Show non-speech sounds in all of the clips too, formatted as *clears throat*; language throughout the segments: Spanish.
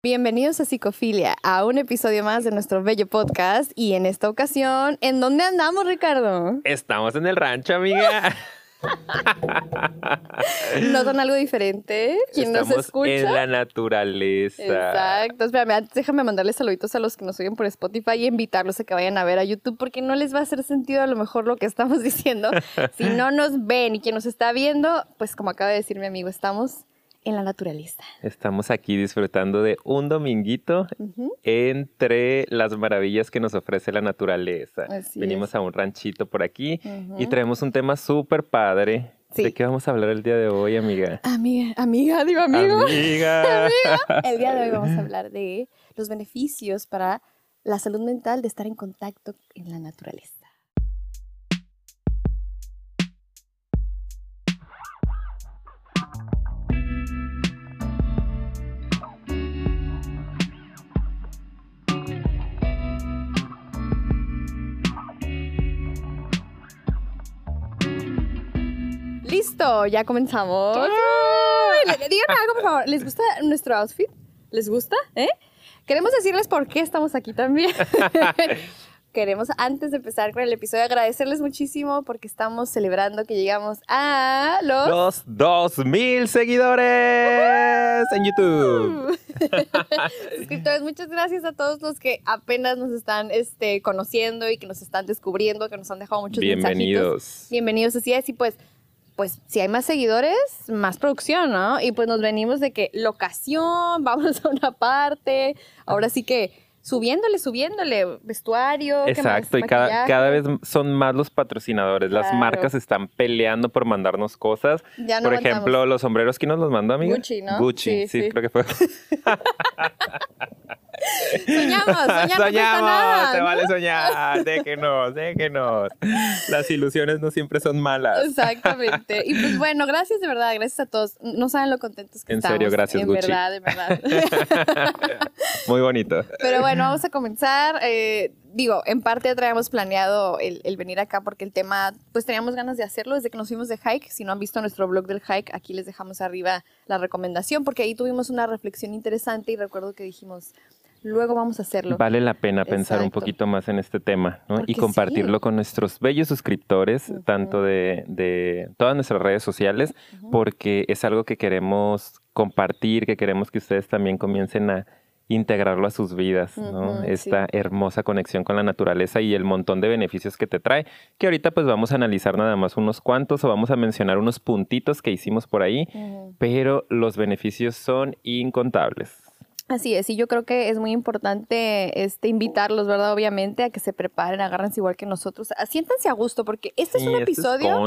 Bienvenidos a Psicofilia, a un episodio más de nuestro bello podcast. Y en esta ocasión, ¿en dónde andamos, Ricardo? Estamos en el rancho, amiga. *laughs* ¿Notan algo diferente? ¿Quién nos escucha? en la naturaleza. Exacto. Espérame, antes déjame mandarles saluditos a los que nos oyen por Spotify y invitarlos a que vayan a ver a YouTube porque no les va a hacer sentido a lo mejor lo que estamos *laughs* diciendo. si no nos ven y quien nos está viendo, pues como acaba de decir mi amigo, estamos en la naturaleza. Estamos aquí disfrutando de un dominguito entre las maravillas que nos ofrece la naturaleza. Así Venimos es. a un ranchito por aquí y traemos un tema súper padre. Sí. ¿De qué vamos a hablar el día de hoy, amiga? Amiga, amiga, digo amigo. *laughs* Amiga. El día de hoy vamos a hablar de los beneficios para la salud mental de estar en contacto en la naturaleza. Listo, ya comenzamos. Díganme algo, por favor. ¿Les gusta nuestro outfit? ¿Les gusta? ¿Eh? Queremos decirles por qué estamos aquí también. *laughs* Queremos, antes de empezar con el episodio, agradecerles muchísimo porque estamos celebrando que llegamos a los... Los 2000 seguidores en YouTube. *laughs* suscriptores. Muchas gracias a todos los que apenas nos están este, conociendo y que nos están descubriendo, que nos han dejado muchos mensajitos. Bienvenidos. Bienvenidos, así es. Y pues, pues si hay más seguidores, más producción, ¿no? Y pues nos venimos de que locación, *laughs* vamos a una parte, ahora sí que subiéndole, subiéndole, vestuario. ¿qué más? Exacto, y cada, cada vez son más los patrocinadores. Las marcas están peleando por mandarnos cosas. Ya no por ejemplo, los sombreros, ¿quién nos los mandó, amiga? Gucci, ¿no? Gucci, Sí, sí, sí. creo que fue. *laughs* Soñamos, no cuesta nada, se ¿no? vale soñar, déjenos, déjenos. Las ilusiones no siempre son malas. Exactamente. Y pues bueno, gracias de verdad, gracias a todos. No saben lo contentos que En estamos. serio, gracias, En Gucci. verdad, de verdad. *laughs* Muy bonito. Pero bueno, vamos a comenzar. Eh, digo, en parte traíamos planeado el, el venir acá porque el tema, pues teníamos ganas de hacerlo desde que nos fuimos de hike. Si no han visto nuestro blog del hike, aquí les dejamos arriba la recomendación porque ahí tuvimos una reflexión interesante y recuerdo que dijimos, luego vamos a hacerlo. Vale la pena pensar un poquito más en este tema y compartirlo sí. con nuestros bellos suscriptores, tanto de, de todas nuestras redes sociales, porque es algo que queremos compartir, que queremos que ustedes también comiencen a integrarlo a sus vidas, Esta hermosa conexión con la naturaleza y el montón de beneficios que te trae, que ahorita pues vamos a analizar nada más unos cuantos o vamos a mencionar unos puntitos que hicimos por ahí, pero los beneficios son incontables. Así es, y yo creo que es muy importante este, invitarlos, ¿verdad? Obviamente, a que se preparen, agárrense igual que nosotros. Siéntanse a gusto, porque este es un episodio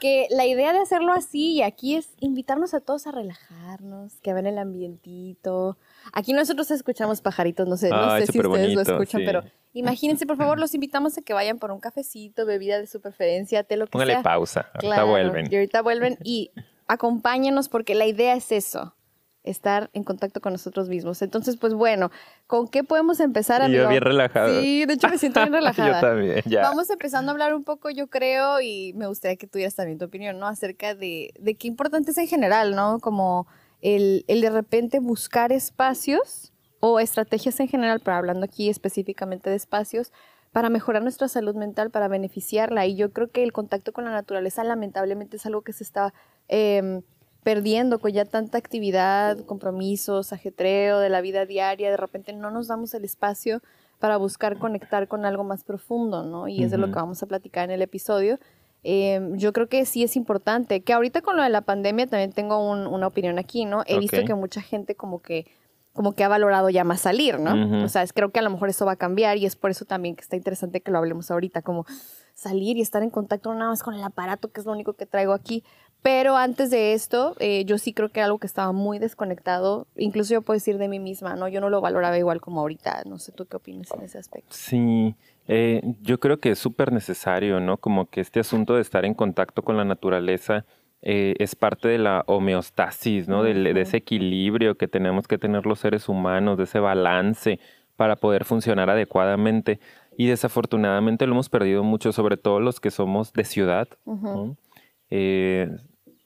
que la idea de hacerlo así y aquí es invitarnos a todos a relajarnos, que vean el ambientito. Aquí nosotros escuchamos pajaritos, no sé, no Ay, sé si ustedes lo escuchan, sí. pero imagínense, por favor, los invitamos a que vayan por un cafecito, bebida de su preferencia, té, lo que Póngale sea. pausa, ahorita Claro, vuelven. Y ahorita vuelven y acompáñenos porque la idea es eso, estar en contacto con nosotros mismos. Entonces, pues bueno, ¿con qué podemos empezar, amigo? yo bien relajado. Sí, de hecho me siento bien *laughs* relajada. Yo también, ya. Vamos empezando a hablar un poco, yo creo, y me gustaría que tuvieras también tu opinión, ¿no? Acerca de, de qué importante es en general, ¿no? Como el, el de repente buscar espacios o estrategias en general, pero hablando aquí específicamente de espacios, para mejorar nuestra salud mental, para beneficiarla. Y yo creo que el contacto con la naturaleza lamentablemente es algo que se está em, perdiendo con ya tanta actividad, compromisos, ajetreo de la vida diaria. De repente no nos damos el espacio para buscar conectar con algo más profundo, ¿no? Y es de lo que vamos a platicar en el episodio. Eh, yo creo que sí es importante, que ahorita con lo de la pandemia también tengo un- una opinión aquí, ¿no? He visto que mucha gente como que como que ha valorado ya más salir, ¿no? Ujú. O sea, es- creo que a lo mejor eso va a cambiar y es por eso también que está interesante que lo hablemos ahorita, como salir y estar en contacto nada más con el aparato, que es lo único que traigo aquí. Pero antes de esto, eh, yo sí creo que algo que estaba muy desconectado, incluso yo puedo decir de mí misma, ¿no? Yo no lo valoraba igual como ahorita. No sé tú qué opinas en ese aspecto. Sí, eh, yo creo que es súper necesario, ¿no? Como que este asunto de estar en contacto con la naturaleza eh, es parte de la homeostasis, ¿no? Del- de Ujú. ese equilibrio que tenemos que tener los seres humanos, de ese balance para poder funcionar adecuadamente. Y desafortunadamente lo hemos perdido mucho, sobre todo los que somos de ciudad. Eh,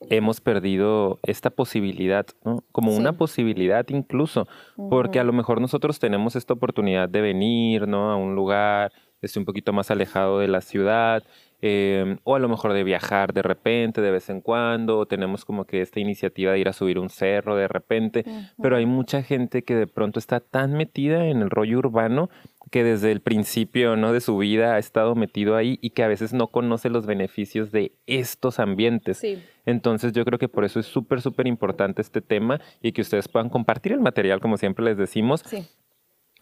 hemos perdido esta posibilidad, ¿no? Como una posibilidad incluso, porque a lo mejor nosotros tenemos esta oportunidad de venir, ¿no? A un lugar, esté un poquito más alejado de la ciudad, Em, o a lo mejor de viajar de repente, de vez en cuando, o tenemos como que esta iniciativa de ir a subir un cerro de repente, pero hay mucha gente que de pronto está tan metida en el rollo urbano que desde el principio ¿no? de su vida ha estado metido ahí y que a veces no conoce los beneficios de estos ambientes. Entonces yo creo que por eso es súper, súper importante este tema y que ustedes puedan compartir el material, como siempre les decimos, sí.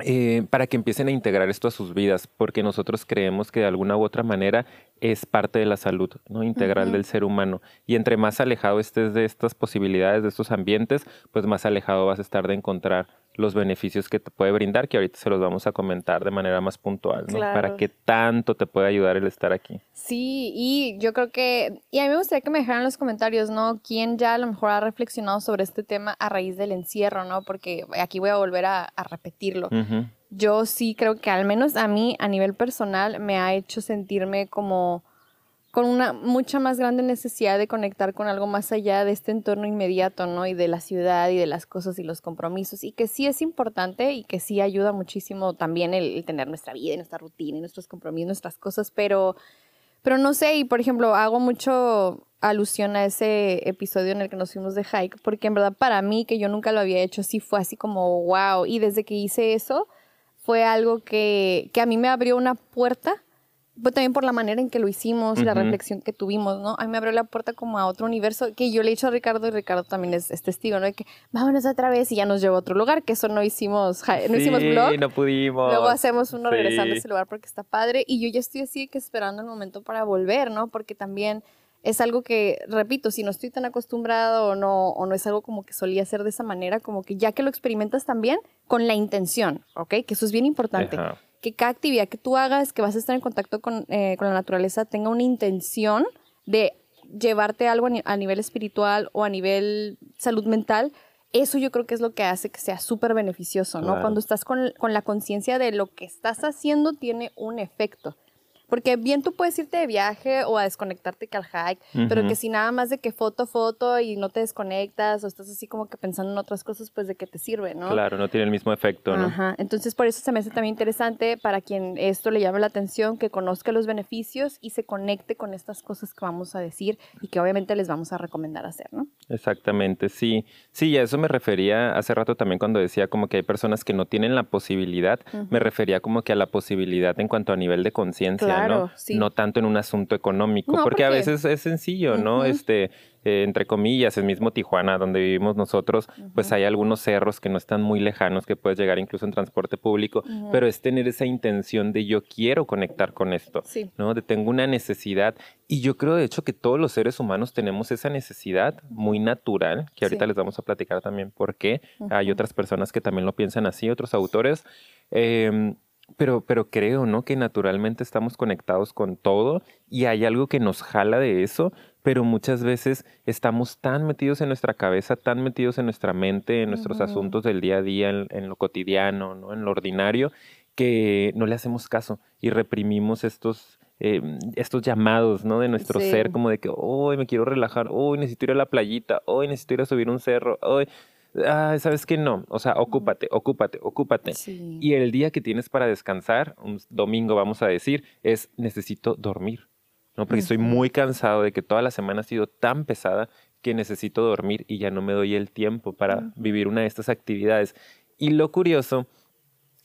Eh, para que empiecen a integrar esto a sus vidas, porque nosotros creemos que de alguna u otra manera es parte de la salud ¿no? integral del ser humano. Y entre más alejado estés de estas posibilidades, de estos ambientes, pues más alejado vas a estar de encontrar los beneficios que te puede brindar, que ahorita se los vamos a comentar de manera más puntual, ¿no? Para qué tanto te puede ayudar el estar aquí. Sí, y yo creo que, y a mí me gustaría que me dejaran en los comentarios, ¿no? ¿Quién ya a lo mejor ha reflexionado sobre este tema a raíz del encierro, ¿no? Porque aquí voy a volver a, repetirlo. Yo sí creo que al menos a mí, a nivel personal, me ha hecho sentirme como con una mucha más grande necesidad de conectar con algo más allá de este entorno inmediato, ¿no? Y de la ciudad y de las cosas y los compromisos. Y que sí es importante y que sí ayuda muchísimo también el, tener nuestra vida y nuestra rutina y nuestros compromisos, nuestras cosas, pero, pero no sé, y por ejemplo, hago mucho alusión a ese episodio en el que nos fuimos de hike, porque en verdad para mí, que yo nunca lo había hecho, sí fue así como wow. Y desde que hice eso, fue algo que, que a mí me abrió una puerta pues también por la manera en que lo hicimos, la reflexión que tuvimos, ¿no? A mí me abrió la puerta como a otro universo que yo le he dicho a Ricardo y Ricardo también es, testigo, ¿no? De que vámonos otra vez y ya nos llevó a otro lugar, que eso no hicimos, no hicimos blog. no pudimos. Luego hacemos uno regresando a ese lugar porque está padre y yo ya estoy así que esperando el momento para volver, ¿no? Porque también es algo que, repito, si no estoy tan acostumbrado o no, o no es algo como que solía hacer de esa manera, como que ya que lo experimentas también con la intención, ¿ok? Que eso es bien importante que cada actividad que tú hagas, que vas a estar en contacto eh, con, la naturaleza, tenga una intención de llevarte algo a, nivel espiritual o a nivel salud mental, eso yo creo que es lo que hace que sea súper beneficioso, ¿no? Cuando estás con, con la conciencia de lo que estás haciendo, tiene un efecto. Porque bien tú puedes irte de viaje o a desconectarte que al hike, pero que si nada más de que foto, foto y no te desconectas o estás así como que pensando en otras cosas, pues de qué te sirve, ¿no? Claro, no tiene el mismo efecto, ¿no? Ajá. Entonces por eso se me hace también interesante para quien esto le llame la atención, que conozca los beneficios y se conecte con estas cosas que vamos a decir y que obviamente les vamos a recomendar hacer, ¿no? Exactamente, sí. Sí, a eso me refería hace rato también cuando decía como que hay personas que no tienen la posibilidad, me refería como que a la posibilidad en cuanto a nivel de conciencia. ¿No? tanto en un asunto económico, porque, a veces es sencillo, ¿no? Este, eh, entre comillas, el mismo Tijuana, donde vivimos nosotros, pues hay algunos cerros que no están muy lejanos, que puedes llegar incluso en transporte público, pero es tener esa intención de yo quiero conectar con esto, ¿no? De tengo una necesidad. Y yo creo, de hecho, que todos los seres humanos tenemos esa necesidad muy natural, que ahorita les vamos a platicar también por qué. Hay otras personas que también lo piensan así, otros autores. Eh, pero, pero creo, ¿no? Que naturalmente estamos conectados con todo y hay algo que nos jala de eso, pero muchas veces estamos tan metidos en nuestra cabeza, tan metidos en nuestra mente, en nuestros asuntos del día a día, en, lo cotidiano, ¿no? En lo ordinario, que no le hacemos caso y reprimimos estos, eh, estos llamados, ¿no? De nuestro ser, como de que, hoy me quiero relajar, hoy necesito ir a la playita, hoy necesito ir a subir un cerro, hoy ah, sabes que no, o sea, ocúpate, ocúpate, ocúpate. Y el día que tienes para descansar, un domingo vamos a decir, es necesito dormir, ¿no? Porque estoy muy cansado de que toda la semana ha sido tan pesada que necesito dormir y ya no me doy el tiempo para vivir una de estas actividades. Y lo curioso,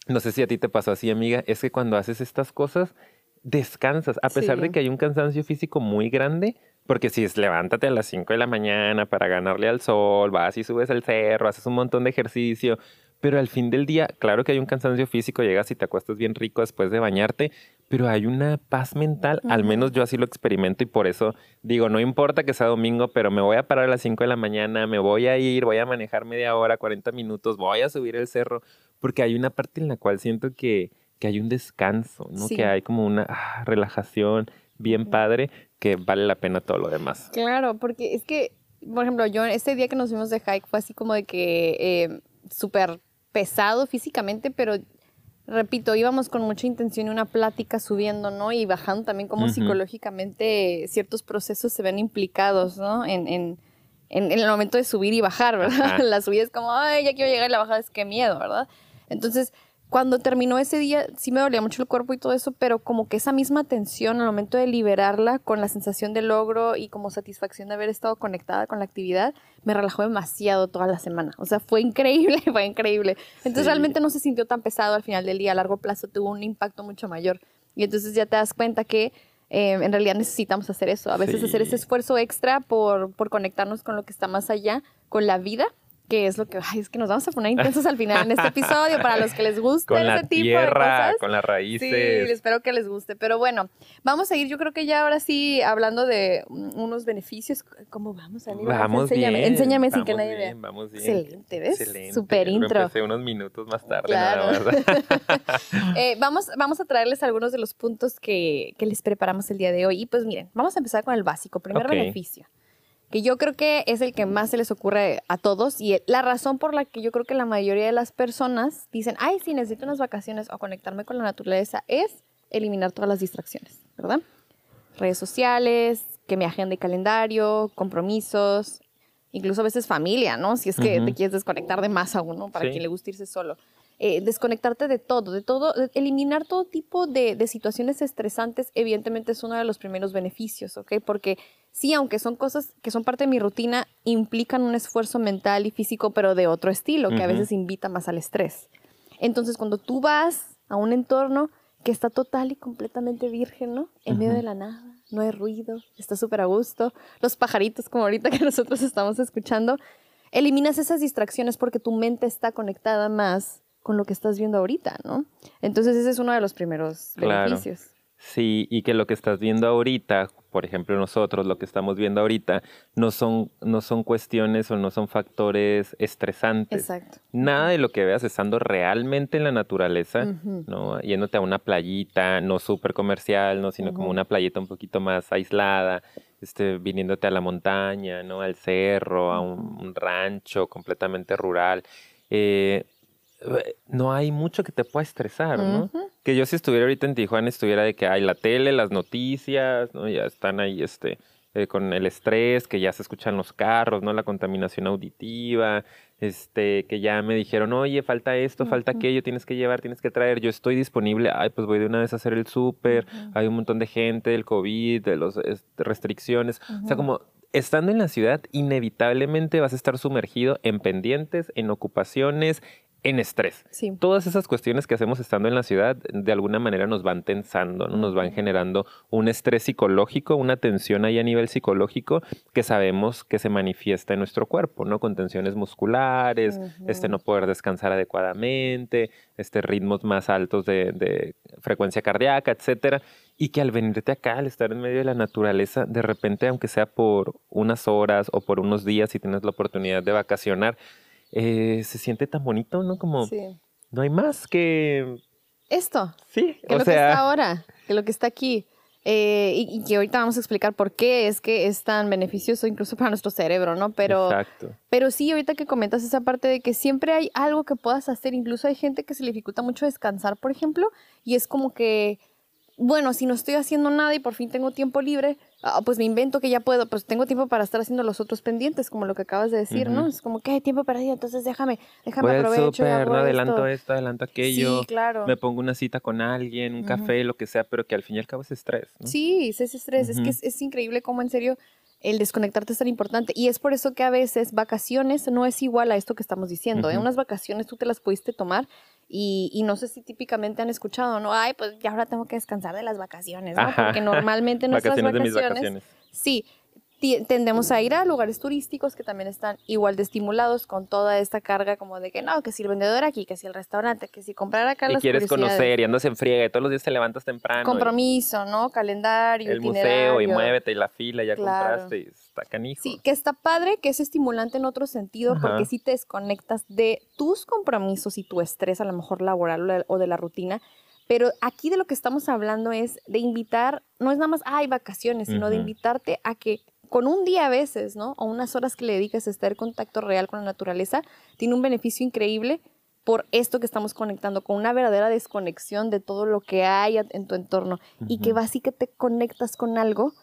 no sé si a ti te pasó así, amiga, es que cuando haces estas cosas, descansas, a pesar de que hay un cansancio físico muy grande, porque si es levántate a las 5 de la mañana para ganarle al sol, vas y subes el cerro, haces un montón de ejercicio, pero al fin del día, claro que hay un cansancio físico, llegas y te acuestas bien rico después de bañarte, pero hay una paz mental, al menos yo así lo experimento y por eso digo, no importa que sea domingo, pero me voy a parar a las 5 de la mañana, me voy a ir, voy a manejar media hora, 40 minutos, voy a subir el cerro, porque hay una parte en la cual siento que, que hay un descanso, ¿no? Que hay como una ah, relajación bien padre que vale la pena todo lo demás. Claro, porque es que, por ejemplo, yo este día que nos fuimos de hike fue así como de que eh, súper pesado físicamente, pero repito, íbamos con mucha intención y una plática subiendo, ¿no? Y bajando también como psicológicamente ciertos procesos se ven implicados, ¿no? En, en, en, el momento de subir y bajar, ¿verdad? *laughs* La subida es como, ay, ya quiero llegar y la bajada es que miedo, ¿verdad? Entonces, cuando terminó ese día, sí me dolía mucho el cuerpo y todo eso, pero como que esa misma tensión al momento de liberarla con la sensación de logro y como satisfacción de haber estado conectada con la actividad, me relajó demasiado toda la semana. O sea, fue increíble, *laughs* fue increíble. Entonces realmente no se sintió tan pesado al final del día, a largo plazo tuvo un impacto mucho mayor. Y entonces ya te das cuenta que eh, en realidad necesitamos hacer eso, a veces hacer ese esfuerzo extra por, por conectarnos con lo que está más allá, con la vida que es lo que, ay, es que nos vamos a poner *laughs* intensos al final en este episodio para los que les guste con ese tipo de cosas. Con las raíces. Sí, espero que les guste. Pero bueno, vamos a ir, yo creo que ya ahora sí, hablando de unos beneficios. ¿Cómo vamos, a Vamos enséñame, bien. Enséñame sin que nadie vea. Vamos bien. Excelente, ¿ves? Excelente. Super intro. Empecé unos minutos más tarde, claro. nada *laughs* eh, vamos, vamos a traerles algunos de los puntos que, que, les preparamos el día de hoy. Y pues miren, vamos a empezar con el básico. Primer beneficio que yo creo que es el que más se les ocurre a todos y la razón por la que yo creo que la mayoría de las personas dicen, ay, sí, necesito unas vacaciones o conectarme con la naturaleza, es eliminar todas las distracciones, ¿verdad? Redes sociales, que me agende calendario, compromisos, incluso a veces familia, ¿no? Si es que te quieres desconectar de más a uno, para quien le guste irse solo. Eh, desconectarte de todo, de todo, eliminar todo tipo de, situaciones estresantes, evidentemente es uno de los primeros beneficios, ¿ok? Porque sí, aunque son cosas que son parte de mi rutina, implican un esfuerzo mental y físico, pero de otro estilo, que a veces invita más al estrés. Entonces, cuando tú vas a un entorno que está total y completamente virgen, ¿no? En medio de la nada, no hay ruido, está súper a gusto, los pajaritos como ahorita que *laughs* nosotros estamos escuchando, eliminas esas distracciones porque tu mente está conectada más con lo que estás viendo ahorita, ¿no? Entonces ese es uno de los primeros beneficios. Sí, y que lo que estás viendo ahorita, por ejemplo nosotros, lo que estamos viendo ahorita, no son, no son cuestiones o no son factores estresantes. Exacto. Nada de lo que veas estando realmente en la naturaleza, ¿no? Yéndote a una playita, no súper comercial, ¿no? Sino como una playita un poquito más aislada, este, viniéndote a la montaña, ¿no? Al cerro, a un, rancho completamente rural. Eh, no hay mucho que te pueda estresar, ¿no? Que yo si estuviera ahorita en Tijuana estuviera de que hay la tele, las noticias, ¿no? Ya están ahí este eh, con el estrés, que ya se escuchan los carros, ¿no? La contaminación auditiva, este, que ya me dijeron, oye, falta esto, falta aquello, tienes que llevar, tienes que traer, yo estoy disponible, ay, pues voy de una vez a hacer el súper, hay un montón de gente, del COVID, de las restricciones, o sea, como estando en la ciudad, inevitablemente vas a estar sumergido en pendientes, en ocupaciones, en estrés. Todas esas cuestiones que hacemos estando en la ciudad de alguna manera nos van tensando, ¿no? nos van generando un estrés psicológico, una tensión ahí a nivel psicológico que sabemos que se manifiesta en nuestro cuerpo, ¿no? Con tensiones musculares, este no poder descansar adecuadamente, este ritmos más altos de, frecuencia cardíaca, etcétera. Y que al venirte acá, al estar en medio de la naturaleza, de repente, aunque sea por unas horas o por unos días, si tienes la oportunidad de vacacionar, eh, se siente tan bonito, ¿no? Como no hay más que... Esto. Sí, que lo que está ahora, que lo que está aquí. Eh, y, que ahorita vamos a explicar por qué es que es tan beneficioso incluso para nuestro cerebro, ¿no? Pero, Exacto. pero sí, ahorita que comentas esa parte de que siempre hay algo que puedas hacer, incluso hay gente que se le dificulta mucho descansar, por ejemplo, y es como que bueno, si no estoy haciendo nada y por fin tengo tiempo libre, ah, pues me invento que ya puedo, pues tengo tiempo para estar haciendo los otros pendientes, como lo que acabas de decir, ¿no? Es como que hay tiempo para ello, entonces déjame, déjame aprovecho. no adelanto esto. adelanto aquello. Sí, claro. Me pongo una cita con alguien, un café, lo que sea, pero que al fin y al cabo es estrés. ¿no? Sí, es estrés. Es que es, increíble cómo en serio el desconectarte es tan importante. Y es por eso que a veces vacaciones no es igual a esto que estamos diciendo. En ¿eh? unas vacaciones tú te las pudiste tomar y, no sé si típicamente han escuchado, ¿no? Ay, pues ya ahora tengo que descansar de las vacaciones, ¿no? Porque normalmente *laughs* nuestras vacaciones, vacaciones, sí, tendemos a ir a lugares turísticos que también están igual de estimulados con toda esta carga como de que no, que si el vendedor aquí, que si el restaurante, que si comprar acá y quieres conocer y andas en friega y todos los días te levantas temprano. Compromiso, ¿no? Calendario, El museo y muévete y la fila ya compraste y está canijo. Sí, que está padre, que es estimulante en otro sentido porque si te desconectas de tus compromisos y tu estrés a lo mejor laboral o de la rutina pero aquí de lo que estamos hablando es de invitar, no es nada más, hay vacaciones, sino de invitarte a que con un día a veces, ¿no? O unas horas que le dediques a estar en contacto real con la naturaleza, tiene un beneficio increíble por esto que estamos conectando, con una verdadera desconexión de todo lo que hay en tu entorno y que vas y que te conectas con algo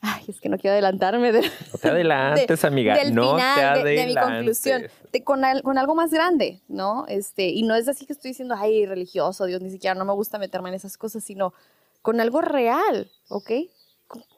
Ay, es que no quiero adelantarme. De, no te adelantes, *laughs* amiga. Del no final, te de, mi conclusión. con, con, algo más grande, ¿no? Este, y no es así que estoy diciendo, ay, religioso, Dios, ni siquiera no me gusta meterme en esas cosas, sino con algo real, ¿ok?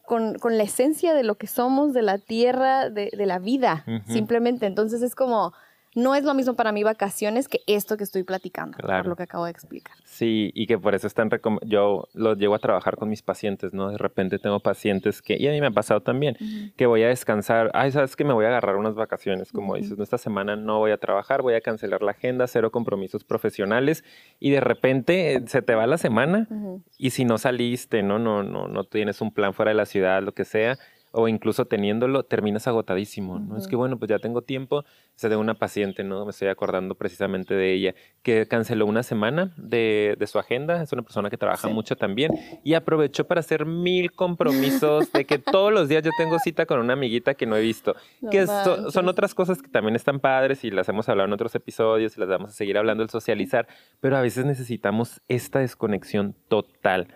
Con, con la esencia de lo que somos, de la tierra, de, de la vida, simplemente. Entonces es como no es lo mismo para mí vacaciones que esto que estoy platicando, por lo que acabo de explicar. Sí, y que por eso están yo lo llevo a trabajar con mis pacientes, ¿no? De repente tengo pacientes que, y a mí me ha pasado también, que voy a descansar, ay, sabes que me voy a agarrar unas vacaciones, como dices, esta semana no voy a trabajar, voy a cancelar la agenda, cero compromisos profesionales, y de repente eh, se te va la semana, y si no saliste, ¿no? No, no, no tienes un plan fuera de la ciudad, lo que sea, o incluso teniéndolo, terminas agotadísimo, ¿no? Es que bueno, pues ya tengo tiempo, se de una paciente, ¿no? Me estoy acordando precisamente de ella, que canceló una semana de, de su agenda, es una persona que trabaja mucho también, y aprovechó para hacer mil compromisos de que todos los días yo tengo cita con una amiguita que no he visto, *laughs* que son otras cosas que también están padres y las hemos hablado en otros episodios y las vamos a seguir hablando, el socializar, pero a veces necesitamos esta desconexión total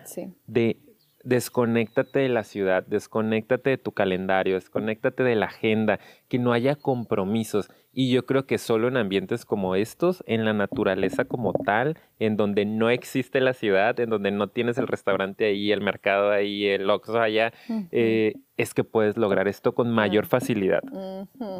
de desconéctate de la ciudad, desconéctate de tu calendario, desconéctate de la agenda, que no haya compromisos. Y yo creo que solo en ambientes como estos, en la naturaleza como tal, en donde no existe la ciudad, en donde no tienes el restaurante ahí, el mercado ahí, el Oxxo allá, eh, es que puedes lograr esto con mayor facilidad.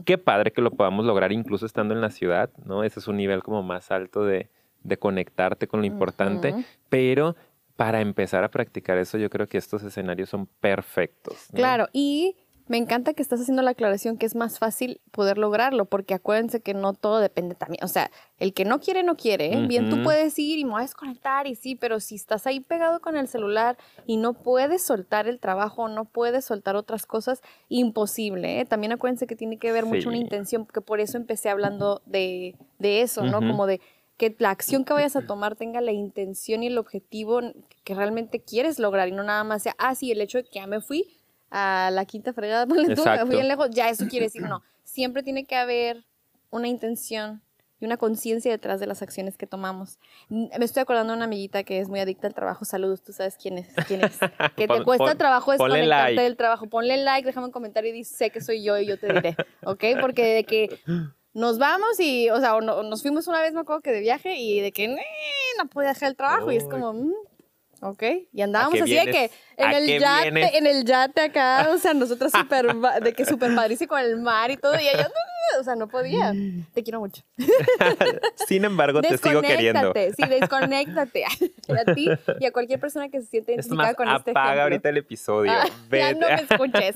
Qué padre que lo podamos lograr incluso estando en la ciudad, ¿no? Ese es un nivel como más alto de, de conectarte con lo importante, pero para empezar a practicar eso, yo creo que estos escenarios son perfectos. Claro, y me encanta que estás haciendo la aclaración que es más fácil poder lograrlo, porque acuérdense que no todo depende también. O sea, el que no quiere, no quiere. ¿eh? Bien, tú puedes ir y me voy a desconectar y sí, pero si estás ahí pegado con el celular y no puedes soltar el trabajo, no puedes soltar otras cosas, imposible. ¿eh? También acuérdense que tiene que ver mucho una intención, porque por eso empecé hablando de, de eso, ¿no? Como de que la acción que vayas a tomar tenga la intención y el objetivo que realmente quieres lograr y no nada más sea, ah, sí, el hecho de que ya me fui a la quinta fregada, *laughs* tú, fui bien lejos, ya eso quiere decir, no, siempre tiene que haber una intención y una conciencia detrás de las acciones que tomamos. Me estoy acordando de una amiguita que es muy adicta al trabajo, saludos, tú sabes quién es, quién es, *laughs* que te cuesta trabajo desconectarte del trabajo, ponle like, déjame un comentario y dice, sé que soy yo y yo te diré, *laughs* ¿ok? Porque de que nos vamos y, o sea, nos fuimos una vez, me acuerdo que de viaje y de que no podía dejar el trabajo y es como, mm, ok. Y andábamos así de que en el, yate, en el yate acá, o sea, nosotros *laughs* súper, de que súper padrísimo con el mar y todo y ella, o sea, no podía. Te quiero mucho. *laughs* Sin embargo, te sigo queriendo. Sí, desconéctate a ti y a cualquier persona que se siente identificada con este apaga ahorita el episodio. Ah, ya no me escuches.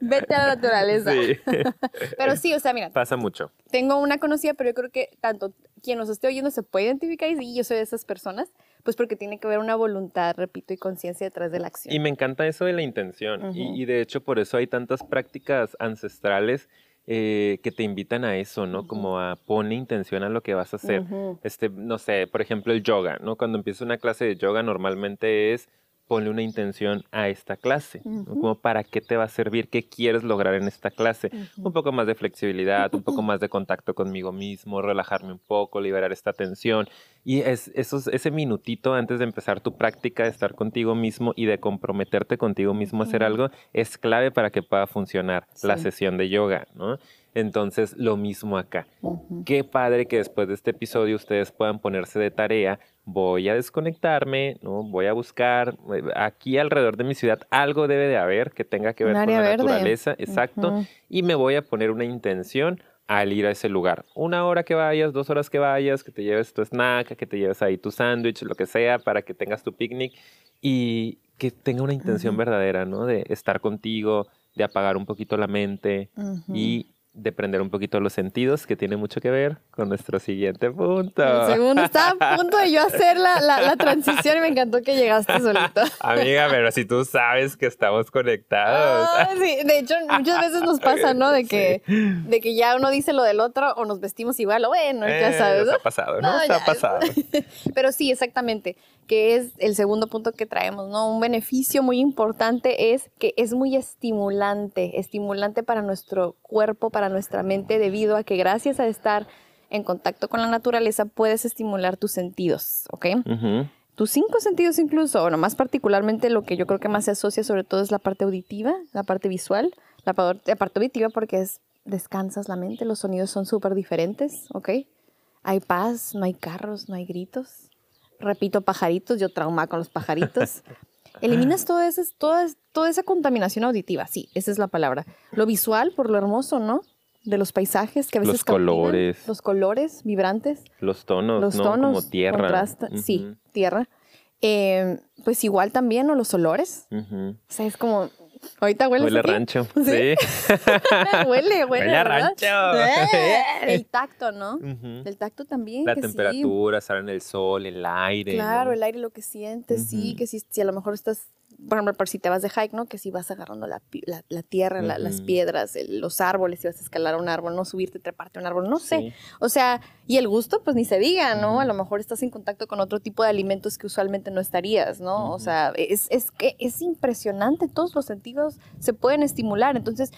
Vete a la naturaleza. Sí. *laughs* Pero sí, o sea, mira. Pasa mucho. Tengo una conocida, pero yo creo que tanto quien nos esté oyendo se puede identificar y yo soy de esas personas, pues porque tiene que haber una voluntad, repito, y conciencia detrás de la acción. Y me encanta eso de la intención. y, y de hecho, por eso hay tantas prácticas ancestrales eh, que te invitan a eso, ¿no? Como a poner intención a lo que vas a hacer. Este, no sé, por ejemplo, el yoga, ¿no? Cuando empiezas una clase de yoga normalmente es ponle una intención a esta clase, como para qué te va a servir, qué quieres lograr en esta clase. Un poco más de flexibilidad, un poco *laughs* más de contacto conmigo mismo, relajarme un poco, liberar esta tensión. Y es, ese minutito antes de empezar tu práctica de estar contigo mismo y de comprometerte contigo mismo a hacer algo es clave para que pueda funcionar la sesión de yoga, ¿no? Entonces, lo mismo acá. Qué padre que después de este episodio ustedes puedan ponerse de tarea. Voy a desconectarme, ¿no? Voy a buscar eh, aquí alrededor de mi ciudad algo debe de haber que tenga que ver con la naturaleza, exacto, y me voy a poner una intención al ir a ese lugar. Una hora que vayas, dos horas que vayas, que te lleves tu snack, que te lleves ahí tu sándwich, lo que sea, para que tengas tu picnic y que tenga una intención verdadera, ¿no? De estar contigo, de apagar un poquito la mente y de prender un poquito los sentidos, que tiene mucho que ver con nuestro siguiente punto. El segundo, estaba a punto de yo hacer la, la, transición y me encantó que llegaste solito. *laughs* Amiga, pero si tú sabes que estamos conectados. Ah, sí, de hecho, muchas veces nos pasa, ¿no? De que, *laughs* de que ya uno dice lo del otro o nos vestimos igual, o bueno, ya eh, sabes. Nos ha pasado, ¿no? nos ha pasado. *laughs* pero sí, exactamente que es el segundo punto que traemos, ¿no? Un beneficio muy importante es que es muy estimulante, estimulante para nuestro cuerpo, para nuestra mente, debido a que gracias a estar en contacto con la naturaleza puedes estimular tus sentidos, ¿ok? tus cinco sentidos incluso, o más particularmente lo que yo creo que más se asocia sobre todo es la parte auditiva, la parte visual, la parte auditiva porque es descansas la mente, los sonidos son súper diferentes, ¿ok? Hay paz, no hay carros, no hay gritos. Repito, pajaritos, yo trauma con los pajaritos. Eliminas todo ese, toda, toda esa contaminación auditiva, sí, esa es la palabra. Lo visual, por lo hermoso, ¿no? De los paisajes que a veces Los colores. Los colores vibrantes. Los tonos, los tonos, Como tierra. Sí, tierra. Eh, pues igual también, ¿no? Los olores. O sea, es como, Ahorita huele. Huele a rancho. *laughs* Sí. *laughs* huele, huele. Huele a rancho. el tacto, ¿no? El tacto también. La temperatura, estar en el sol, el aire. Claro, el aire, lo que sientes, sí, que si, si a lo mejor estás por ejemplo, por si te vas de hike, ¿no? Que si vas agarrando la, la, tierra, las piedras, los árboles, si vas a escalar un árbol, no subirte, treparte un árbol, no sé. O sea, y el gusto, pues ni se diga, ¿no? A lo mejor estás en contacto con otro tipo de alimentos que usualmente no estarías, ¿no? O sea, es, es que es impresionante, todos los sentidos se pueden estimular. Entonces,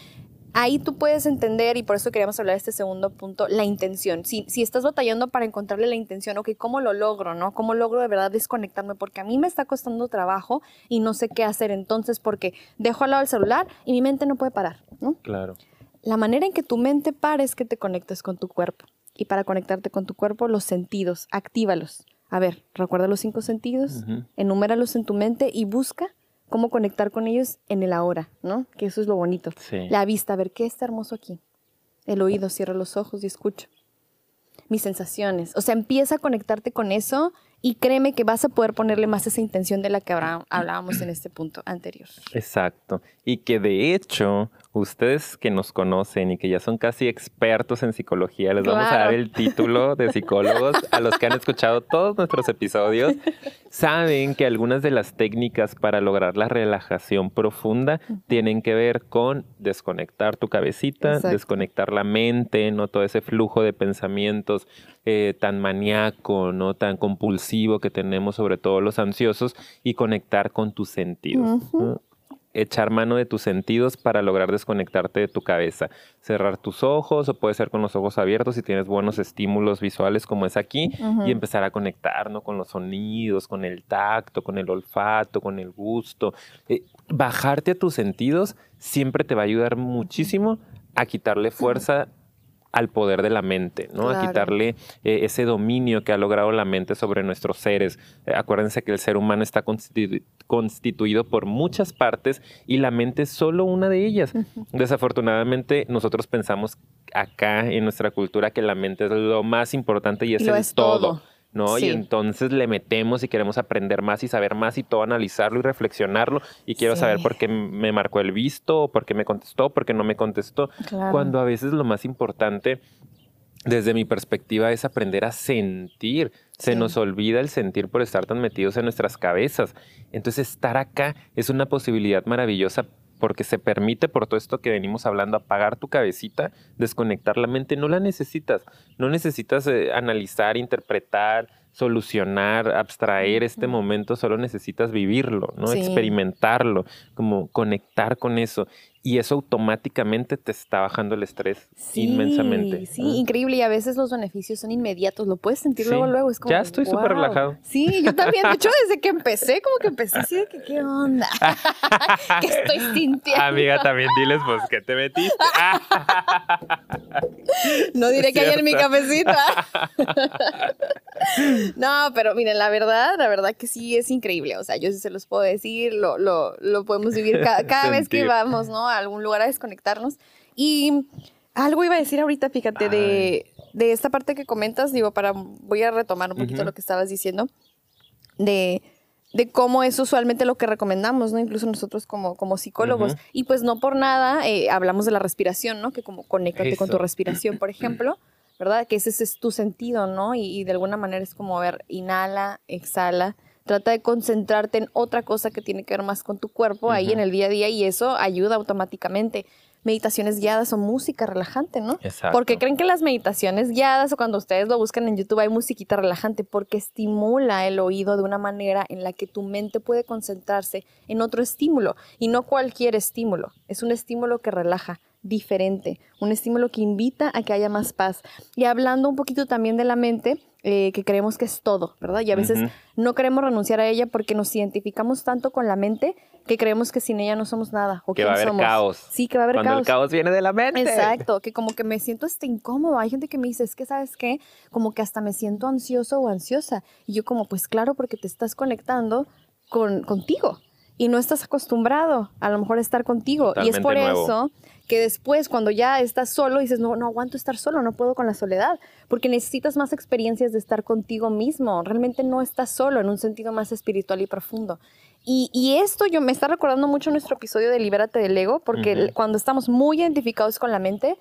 ahí tú puedes entender, y por eso queríamos hablar de este segundo punto, la intención. Si, si estás batallando para encontrarle la intención, ok, ¿cómo lo logro, no? ¿Cómo logro de verdad desconectarme? Porque a mí me está costando trabajo y no sé qué hacer entonces porque dejo al lado el celular y mi mente no puede parar, ¿no? Claro. La manera en que tu mente para es que te conectes con tu cuerpo. Y para conectarte con tu cuerpo, los sentidos, actívalos. A ver, recuerda los cinco sentidos, enuméralos en tu mente y busca cómo conectar con ellos en el ahora, ¿no? Que eso es lo bonito. La vista, a ver, ¿qué está hermoso aquí? El oído, cierra los ojos y escucha. Mis sensaciones. O sea, empieza a conectarte con eso y créeme que vas a poder ponerle más esa intención de la que hablábamos en este punto anterior. Exacto. Y que de hecho, ustedes que nos conocen y que ya son casi expertos en psicología, les vamos a dar el título de *laughs* psicólogos a los que han escuchado todos nuestros episodios. Saben que algunas de las técnicas para lograr la relajación profunda tienen que ver con desconectar tu cabecita, desconectar la mente, no todo ese flujo de pensamientos eh, tan maníaco, no tan compulsivo que tenemos, sobre todo los ansiosos, y conectar con tus sentidos echar mano de tus sentidos para lograr desconectarte de tu cabeza. Cerrar tus ojos o puede ser con los ojos abiertos si tienes buenos estímulos visuales como es aquí y empezar a conectar con los sonidos, con el tacto, con el olfato, con el gusto. Eh, bajarte a tus sentidos siempre te va a ayudar muchísimo a quitarle fuerza al poder de la mente, ¿no? A quitarle eh, ese dominio que ha logrado la mente sobre nuestros seres. Eh, acuérdense que el ser humano está constituido por muchas partes y la mente es solo una de ellas. Desafortunadamente, nosotros pensamos acá en nuestra cultura que la mente es lo más importante y es el todo. ¿No? Y entonces le metemos y queremos aprender más y saber más y todo analizarlo y reflexionarlo y quiero saber por qué me marcó el visto, por qué me contestó, por qué no me contestó. Cuando a veces lo más importante desde mi perspectiva es aprender a sentir. Se nos olvida el sentir por estar tan metidos en nuestras cabezas. Entonces estar acá es una posibilidad maravillosa porque se permite por todo esto que venimos hablando apagar tu cabecita, desconectar la mente, no la necesitas, no necesitas eh, analizar, interpretar, solucionar, abstraer este momento, solo necesitas vivirlo, ¿no? Experimentarlo, como conectar con eso y eso automáticamente te está bajando el estrés inmensamente. Sí, increíble. Y a veces los beneficios son inmediatos, lo puedes sentir luego, luego. Es como, ya estoy súper relajado. Sí, yo también. De hecho, desde que empecé, como que empecé así de que, ¿qué onda? *laughs* ¿Qué estoy sintiendo? Amiga, también diles, pues, ¿qué te metiste? *laughs* no diré que hay en mi *laughs* cafecita. No, pero miren, la verdad, la verdad que sí es increíble. O sea, yo sí se los puedo decir, lo, lo, lo podemos vivir cada, *laughs* vez que vamos, ¿no? A algún lugar a desconectarnos. Y algo iba a decir ahorita, fíjate, de, de, esta parte que comentas, digo, para, voy a retomar un poquito lo que estabas diciendo, de, de cómo es usualmente lo que recomendamos, ¿no? Incluso nosotros como, como psicólogos. Y pues no por nada eh, hablamos de la respiración, ¿no? Que como conéctate con tu respiración, por *clears throat* ejemplo. ¿Verdad? Que ese, es tu sentido, ¿no? Y, de alguna manera es como, a ver, inhala, exhala, trata de concentrarte en otra cosa que tiene que ver más con tu cuerpo ahí en el día a día y eso ayuda automáticamente. Meditaciones guiadas o música relajante, ¿no? Exacto. Porque creen que las meditaciones guiadas o cuando ustedes lo buscan en YouTube hay musiquita relajante porque estimula el oído de una manera en la que tu mente puede concentrarse en otro estímulo y no cualquier estímulo, es un estímulo que relaja diferente, un estímulo que invita a que haya más paz. Y hablando un poquito también de la mente, eh, que creemos que es todo, ¿verdad? Y a veces no queremos renunciar a ella porque nos identificamos tanto con la mente que creemos que sin ella no somos nada. O que va a haber caos. Sí, que va a haber caos. Cuando el caos viene de la mente. Exacto, que como que me siento hasta incómodo. Hay gente que me dice, es que, ¿sabes qué? Como que hasta me siento ansioso o ansiosa. Y yo como, pues claro, porque te estás conectando con, contigo y no estás acostumbrado a lo mejor a estar contigo. y es por eso que después cuando ya estás solo dices, no, no aguanto estar solo, no puedo con la soledad, porque necesitas más experiencias de estar contigo mismo. Realmente no estás solo en un sentido más espiritual y profundo. Y, y esto yo me está recordando mucho nuestro episodio de Libérate del Ego, porque cuando estamos muy identificados con la mente,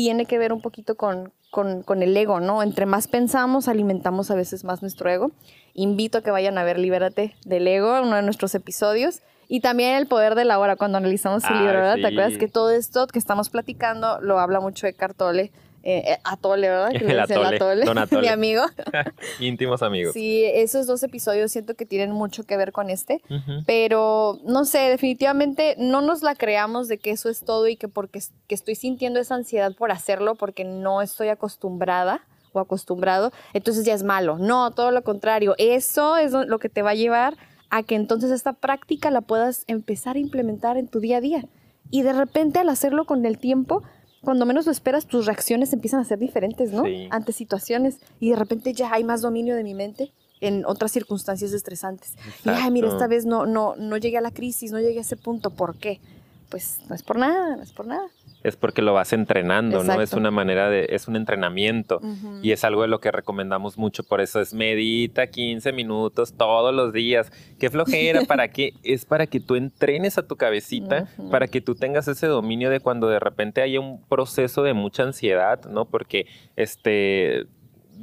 tiene que ver un poquito con, con, con, el ego, ¿no? Entre más pensamos, alimentamos a veces más nuestro ego. Invito a que vayan a ver Libérate del Ego, uno de nuestros episodios. Y también el poder de la hora, cuando analizamos el libro, ¿verdad? ¿Te acuerdas que todo esto que estamos platicando lo habla mucho de Cartole? Eh, eh, Atole, ¿verdad? *laughs* el atole, *laughs* mi amigo. *laughs* Íntimos amigos. Sí, esos dos episodios siento que tienen mucho que ver con este, pero no sé, definitivamente no nos la creamos de que eso es todo y que porque que estoy sintiendo esa ansiedad por hacerlo porque no estoy acostumbrada o acostumbrado, entonces ya es malo. No, todo lo contrario, eso es lo que te va a llevar a que entonces esta práctica la puedas empezar a implementar en tu día a día. Y de repente al hacerlo con el tiempo, cuando menos lo esperas, tus reacciones empiezan a ser diferentes, ¿no? Ante situaciones. Y de repente ya hay más dominio de mi mente en otras circunstancias estresantes. Y, ay, mira, esta vez no, no, no llegué a la crisis, no llegué a ese punto. ¿Por qué? Pues no es por nada, no es por nada es porque lo vas entrenando, ¿no? Es una manera de, es un entrenamiento y es algo de lo que recomendamos mucho, por eso es medita 15 minutos todos los días. Qué flojera, ¿para qué? *laughs* Es para que tú entrenes a tu cabecita, para que tú tengas ese dominio de cuando de repente haya un proceso de mucha ansiedad, ¿no? Porque este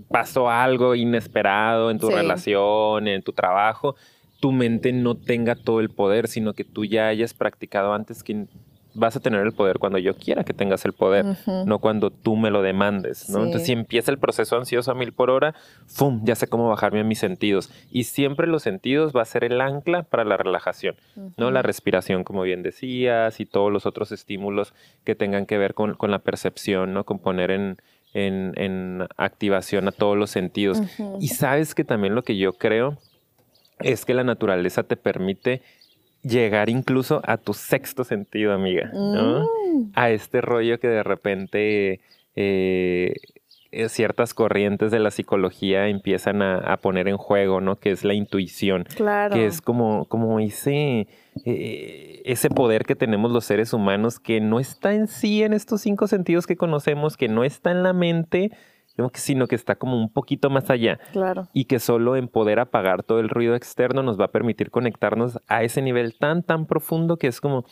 pasó algo inesperado en tu relación, en tu trabajo, tu mente no tenga todo el poder, sino que tú ya hayas practicado antes que vas a tener el poder cuando yo quiera que tengas el poder, no cuando tú me lo demandes, ¿no? Entonces, si empieza el proceso ansioso a mil por hora, ¡fum! Ya sé cómo bajarme a mis sentidos. Y siempre los sentidos va a ser el ancla para la relajación, ¿no? La respiración, como bien decías, y todos los otros estímulos que tengan que ver con, la percepción, ¿no? Con poner en, en, activación a todos los sentidos. Y sabes que también lo que yo creo es que la naturaleza te permite llegar incluso a tu sexto sentido, amiga, ¿no? Mm. A este rollo que de repente eh, eh, ciertas corrientes de la psicología empiezan a, poner en juego, ¿no? Que es la intuición. Claro. Que es como, como ese, eh, ese poder que tenemos los seres humanos que no está en sí en estos cinco sentidos que conocemos, que no está en la mente, sino que está como un poquito más allá. Claro. Y que solo en poder apagar todo el ruido externo nos va a permitir conectarnos a ese nivel tan, tan profundo que es como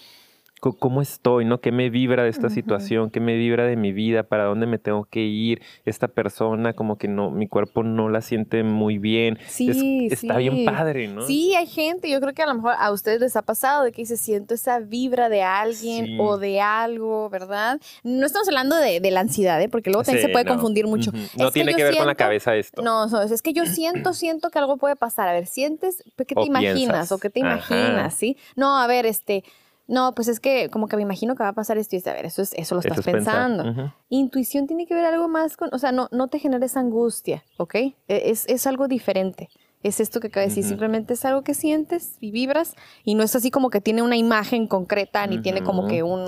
cómo estoy, ¿no? ¿Qué me vibra de esta situación? ¿Qué me vibra de mi vida? ¿Para dónde me tengo que ir? Esta persona como que no, mi cuerpo no la siente muy bien. Sí, Está bien padre, ¿no? Sí, hay gente, yo creo que a lo mejor a ustedes les ha pasado de que se siento esa vibra de alguien o de algo, ¿verdad? No estamos hablando de, la ansiedad, ¿eh? Porque luego también se puede confundir mucho. No tiene que, ver con la cabeza esto. No, es que yo siento, siento que algo puede pasar. A ver, ¿sientes? ¿Qué te imaginas? ¿O qué te imaginas? ¿Sí? No, a ver, este no, pues es que como que me imagino que va a pasar esto y es, a ver, eso, es, eso lo estás pensando. Intuición tiene que ver algo más con, o sea, no, no te generes angustia, ¿ok? E, es, es algo diferente es esto que acabo de decir, simplemente es algo que sientes y vibras y no es así como que tiene una imagen concreta ni tiene como que un,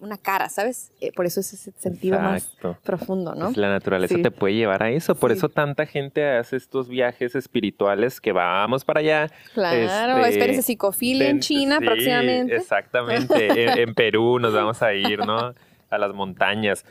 una, cara, ¿sabes? Eh, por eso es ese sentido más profundo, ¿no? la naturaleza te puede llevar a eso, por eso tanta gente hace estos viajes espirituales que vamos para allá. Claro, este, espérense psicofilia en China próximamente. Exactamente, en Perú nos vamos a ir, ¿no? *laughs* A las montañas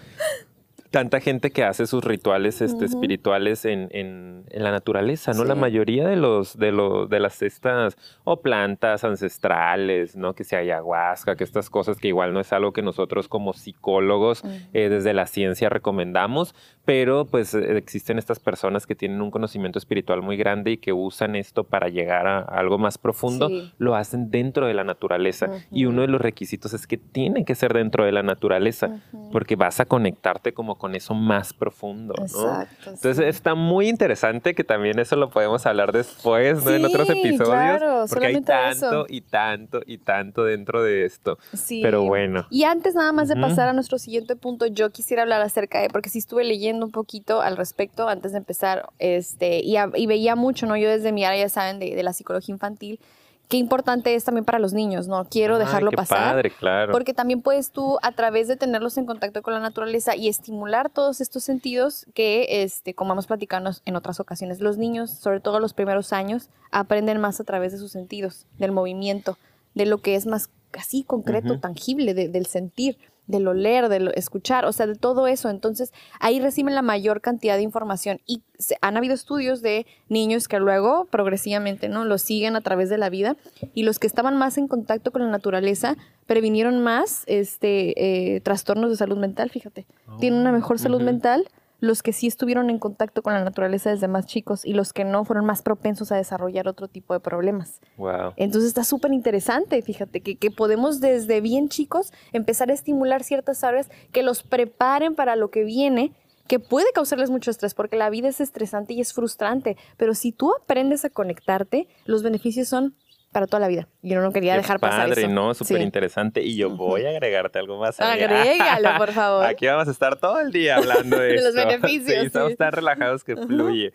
tanta gente que hace sus rituales este, espirituales en, en, la naturaleza, ¿no? La mayoría de los, de los, de las estas, o plantas ancestrales, ¿no? Que sea ayahuasca, que estas cosas que igual no es algo que nosotros como psicólogos eh, desde la ciencia recomendamos, pero pues eh, existen estas personas que tienen un conocimiento espiritual muy grande y que usan esto para llegar a, algo más profundo, lo hacen dentro de la naturaleza. Y uno de los requisitos es que tiene que ser dentro de la naturaleza, porque vas a conectarte como con eso más profundo, ¿no? Exacto, Entonces está muy interesante que también eso lo podemos hablar después, ¿no? en otros episodios. Claro, porque hay tanto y tanto y tanto dentro de esto. Sí. Pero bueno. Y antes nada más de pasar a nuestro siguiente punto, yo quisiera hablar acerca de, porque sí estuve leyendo un poquito al respecto antes de empezar, este, y, veía mucho, ¿no? Yo desde mi área, ya saben, de, de la psicología infantil, qué importante es también para los niños, ¿no? Quiero dejarlo qué pasar. Padre, claro. Porque también puedes tú, a través de tenerlos en contacto con la naturaleza y estimular todos estos sentidos que, este, como hemos platicado en otras ocasiones, los niños, sobre todo los primeros años, aprenden más a través de sus sentidos, del movimiento, de lo que es más así concreto, tangible, del sentir del oler, del escuchar, o sea, de todo eso. Entonces, ahí reciben la mayor cantidad de información. Y han habido estudios de niños que luego, progresivamente, ¿no? Lo siguen a través de la vida. Y los que estaban más en contacto con la naturaleza previnieron más este, eh, trastornos de salud mental, fíjate. Tienen una mejor salud mental los que sí estuvieron en contacto con la naturaleza desde más chicos y los que no fueron más propensos a desarrollar otro tipo de problemas. Wow. Entonces está súper interesante, fíjate, que, que, podemos desde bien chicos empezar a estimular ciertas áreas que los preparen para lo que viene que puede causarles mucho estrés porque la vida es estresante y es frustrante, pero si tú aprendes a conectarte, los beneficios son para toda la vida. Yo no quería dejar pasar eso. ¿no? Súper interesante. Y yo voy a agregarte algo más. Agrégalo, por favor. *laughs* Aquí vamos a estar todo el día hablando de, de los beneficios. Sí, estamos tan relajados que fluye.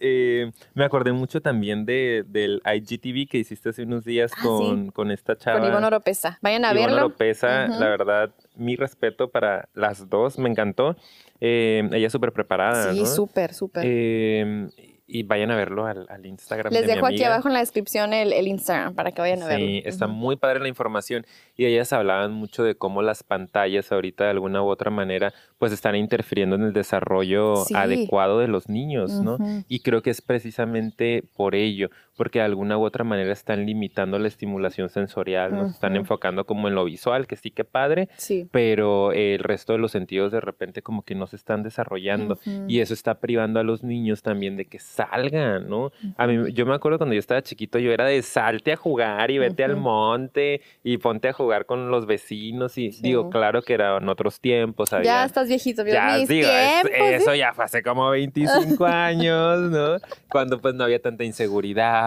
Eh, me acordé mucho también de, del IGTV que hiciste hace unos días ah, con, con esta chava. Con Ivonne Oropesa. Vayan a Ivonne verlo. Oropesa, la verdad, mi respeto para las dos. Me encantó. Eh, ella es súper preparada. Sí, súper, súper. Eh, y vayan a verlo al, al Instagram. Les dejo aquí abajo en la descripción el, el, Instagram para que vayan a verlo. Sí, está muy padre la información. Y ellas hablaban mucho de cómo las pantallas ahorita de alguna u otra manera pues están interfiriendo en el desarrollo adecuado de los niños, ¿no? Y creo que es precisamente por ello, porque de alguna u otra manera están limitando la estimulación sensorial, nos están enfocando como en lo visual, que sí que padre, sí. pero el resto de los sentidos de repente como que no se están desarrollando y eso está privando a los niños también de que salgan, ¿no? A mí, yo me acuerdo cuando yo estaba chiquito, yo era de salte a jugar y vete al monte y ponte a jugar con los vecinos y digo, claro que eran otros tiempos. Ya estás viejito, ya, digo, eso ya fue hace como 25 años, ¿no? *laughs* Cuando pues no había tanta inseguridad,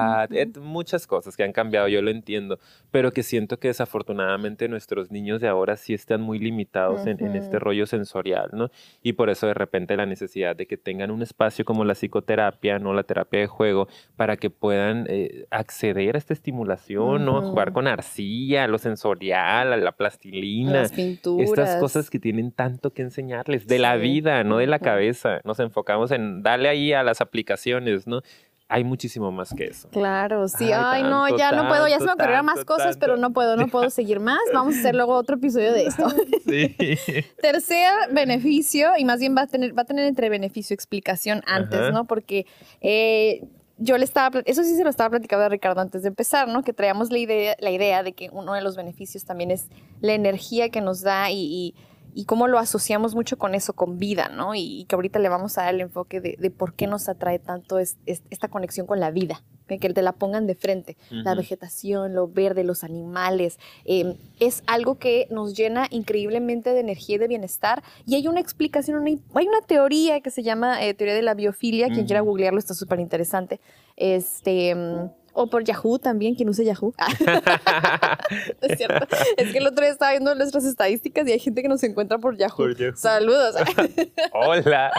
muchas cosas que han cambiado, yo lo entiendo, pero que siento que desafortunadamente nuestros niños de ahora sí están muy limitados en, en, este rollo sensorial, ¿no? Y por eso de repente la necesidad de que tengan un espacio como la psicoterapia, ¿no? La terapia de juego, para que puedan eh, acceder a esta estimulación, ¿no? Jugar con arcilla, lo sensorial, la plastilina, Las pinturas. estas cosas que tienen tanto que enseñarles de la vida, no de la cabeza. Nos enfocamos en darle ahí a las aplicaciones, ¿no? Hay muchísimo más que eso. Claro, sí. Ay, no, ya no puedo, ya se me ocurrieron más cosas, pero no puedo, no puedo seguir más. Vamos a hacer luego otro episodio de esto. Sí. *laughs* Tercer beneficio, y más bien va a tener, va a tener entre beneficio explicación antes, ¿no? Porque eh, yo le estaba, eso sí se lo estaba platicando a Ricardo antes de empezar, ¿no? Que traíamos la idea, la idea de que uno de los beneficios también es la energía que nos da y y cómo lo asociamos mucho con eso, con vida, ¿no? Y, que ahorita le vamos a dar el enfoque de, por qué nos atrae tanto esta conexión con la vida, que te la pongan de frente, la vegetación, lo verde, los animales, em, es algo que nos llena increíblemente de energía y de bienestar. Y hay una explicación, hay una teoría que se llama eh, teoría de la biofilia, quien quiera googlearlo está súper interesante. Este em, o por Yahoo también, quien use Yahoo. *laughs* es cierto. Es que el otro día estaba viendo nuestras estadísticas y hay gente que nos encuentra por Yahoo. Saludos. *laughs* *laughs* Hola.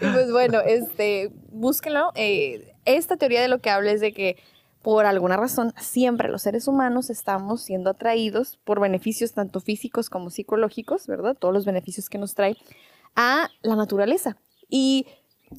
pues bueno, este, búsquenlo. Eh, esta teoría de lo que habla es de que por alguna razón siempre los seres humanos estamos siendo atraídos por beneficios tanto físicos como psicológicos, ¿verdad? Todos los beneficios que nos trae a la naturaleza. Y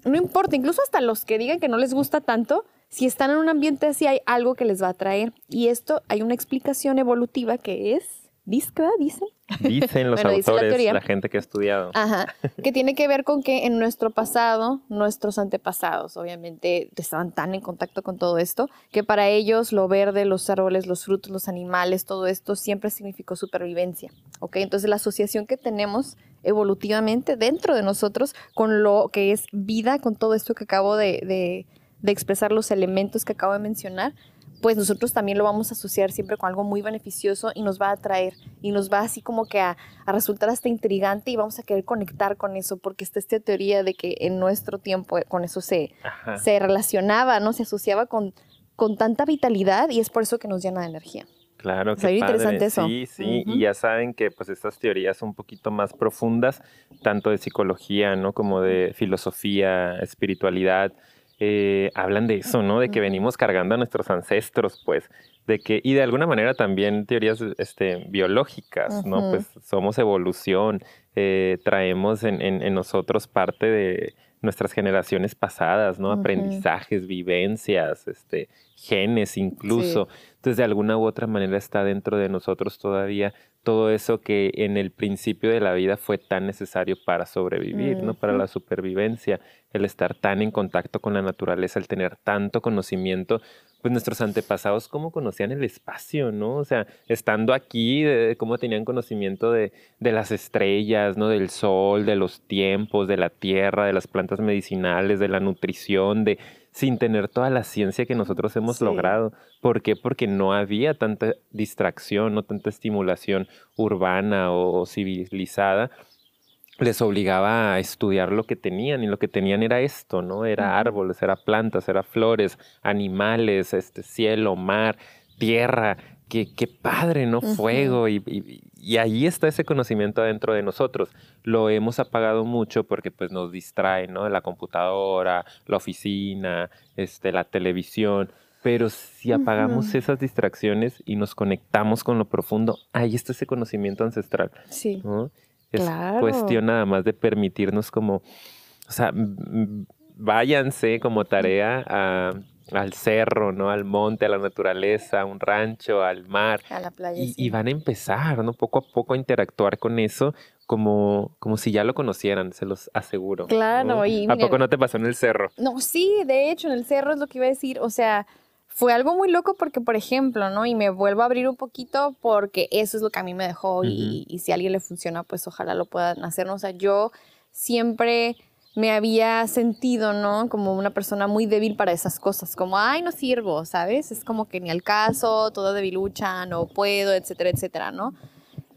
no importa, incluso hasta los que digan que no les gusta tanto, si están en un ambiente así, hay algo que les va a atraer. Y esto, hay una explicación evolutiva que es, ¿disca? Dicen. Dicen los *laughs* autores, la, gente que ha estudiado. Ajá, *laughs* que tiene que ver con que en nuestro pasado, nuestros antepasados, obviamente, estaban tan en contacto con todo esto, que para ellos lo verde, los árboles, los frutos, los animales, todo esto siempre significó supervivencia. ¿Ok? Entonces la asociación que tenemos evolutivamente dentro de nosotros con lo que es vida, con todo esto que acabo de de expresar los elementos que acabo de mencionar, pues nosotros también lo vamos a asociar siempre con algo muy beneficioso y nos va a atraer y nos va así como que a, resultar hasta intrigante y vamos a querer conectar con eso porque está esta teoría de que en nuestro tiempo eh, con eso se, se relacionaba, ¿no? Se asociaba con, con tanta vitalidad y es por eso que nos llena de energía. Claro, que interesante eso. Sí, sí, y ya saben que pues estas teorías un poquito más profundas, tanto de psicología, ¿no? Como de filosofía, espiritualidad, eh, hablan de eso, ¿no? De que venimos cargando a nuestros ancestros, pues, de que, y de alguna manera también teorías este, biológicas, ¿no? Pues somos evolución, eh, traemos en, en, nosotros parte de nuestras generaciones pasadas, ¿no? Aprendizajes, vivencias, este, genes incluso. Entonces, de alguna u otra manera está dentro de nosotros todavía todo eso que en el principio de la vida fue tan necesario para sobrevivir, ¿no? Para la supervivencia, el estar tan en contacto con la naturaleza, el tener tanto conocimiento, pues nuestros antepasados cómo conocían el espacio, ¿no? O sea, estando aquí, de, cómo tenían conocimiento de, de, las estrellas, ¿no? Del sol, de los tiempos, de la tierra, de las plantas medicinales, de la nutrición, de sin tener toda la ciencia que nosotros hemos logrado. ¿Por qué? Porque no había tanta distracción, no tanta estimulación urbana o civilizada les obligaba a estudiar lo que tenían y lo que tenían era esto, ¿no? Era árboles, era plantas, era flores, animales, este cielo, mar, tierra, qué, qué padre, ¿no? Fuego y, y, ahí está ese conocimiento adentro de nosotros. Lo hemos apagado mucho porque pues nos distrae, ¿no? La computadora, la oficina, este, la televisión. Pero si apagamos esas distracciones y nos conectamos con lo profundo, ahí está ese conocimiento ancestral. Sí. Es cuestión nada más de permitirnos como, o sea, váyanse como tarea a al cerro, ¿no? Al monte, a la naturaleza, a un rancho, al mar. A la playa. Y, van a empezar, ¿no? Poco a poco a interactuar con eso como, como si ya lo conocieran, se los aseguro. Claro, y ¿A poco no te pasó en el cerro? No, sí, de hecho, en el cerro es lo que iba a decir, o sea, fue algo muy loco porque, por ejemplo, ¿no? Y me vuelvo a abrir un poquito porque eso es lo que a mí me dejó y, y si a alguien le funciona, pues ojalá lo puedan hacer. O sea, yo siempre me había sentido, ¿no? Como una persona muy débil para esas cosas, como, ay, no sirvo, ¿sabes? Es como que ni al caso, todo debilucha, no puedo, etcétera, etcétera, ¿no?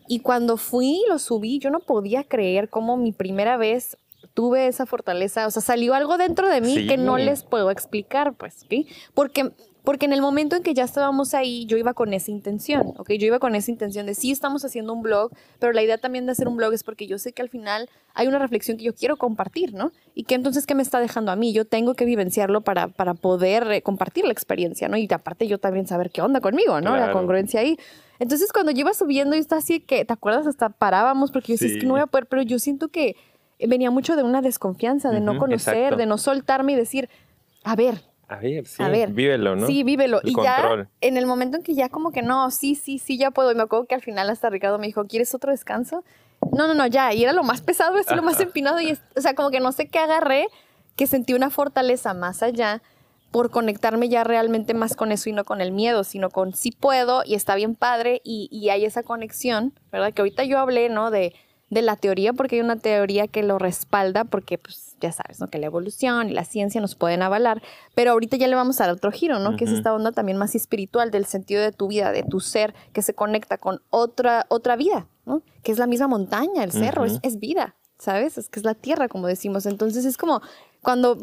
Y cuando fui y lo subí, yo no podía creer cómo mi primera vez tuve esa fortaleza, o sea, salió algo dentro de mí que no les puedo explicar, pues, ¿sí? Porque porque en el momento en que ya estábamos ahí, yo iba con esa intención, ¿ok? Yo iba con esa intención de sí estamos haciendo un blog, pero la idea también de hacer un blog es porque yo sé que al final hay una reflexión que yo quiero compartir, ¿no? Y que entonces, ¿qué me está dejando a mí? Yo tengo que vivenciarlo para, para poder eh, compartir la experiencia, ¿no? Y aparte yo también saber qué onda conmigo, ¿no? La congruencia ahí. Entonces, cuando yo iba subiendo, y está así que, ¿te acuerdas? Hasta parábamos porque yo decía, es que no voy a poder, pero yo siento que venía mucho de una desconfianza, de no conocer, de no soltarme y decir, a ver, a ver, sí, vívelo, ¿no? Sí, vívelo. y ya, en el momento en que ya como que no, sí, sí, sí, ya puedo. Y me acuerdo que al final hasta Ricardo me dijo, ¿quieres otro descanso? No, no, no, ya. Y era lo más pesado, es lo más empinado. Y o sea, como que no sé qué agarré, que sentí una fortaleza más allá por conectarme ya realmente más con eso y no con el miedo, sino con sí puedo y está bien padre y, y hay esa conexión, ¿verdad? Que ahorita yo hablé, ¿no? De de la teoría, porque hay una teoría que lo respalda, porque pues ya sabes, ¿no? Que la evolución y la ciencia nos pueden avalar, pero ahorita ya le vamos a dar otro giro, ¿no? Que es esta onda también más espiritual del sentido de tu vida, de tu ser, que se conecta con otra, otra vida, ¿no? Que es la misma montaña, el cerro, es, es, vida, ¿sabes? Es que es la tierra, como decimos. Entonces es como cuando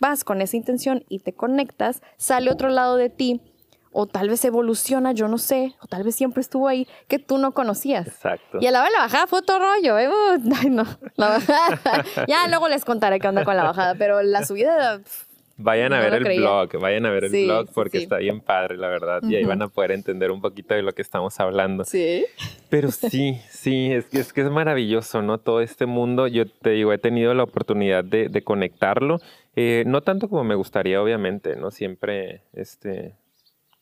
vas con esa intención y te conectas, sale otro lado de ti o tal vez evoluciona, yo no sé, o tal vez siempre estuvo ahí, que tú no conocías. Exacto. Y a la vez la bajada fue otro rollo, ¿eh? Ay, no, la bajada. *laughs* ya luego les contaré qué onda con la bajada, pero la subida... Vayan a ver el blog, vayan a ver el blog porque está bien padre, la verdad, y ahí van a poder entender un poquito de lo que estamos hablando. Sí. Pero sí, sí, es, es que es maravilloso, ¿no? Todo este mundo, yo te digo, he tenido la oportunidad de, de conectarlo, eh, no tanto como me gustaría, obviamente, ¿no? Siempre, este,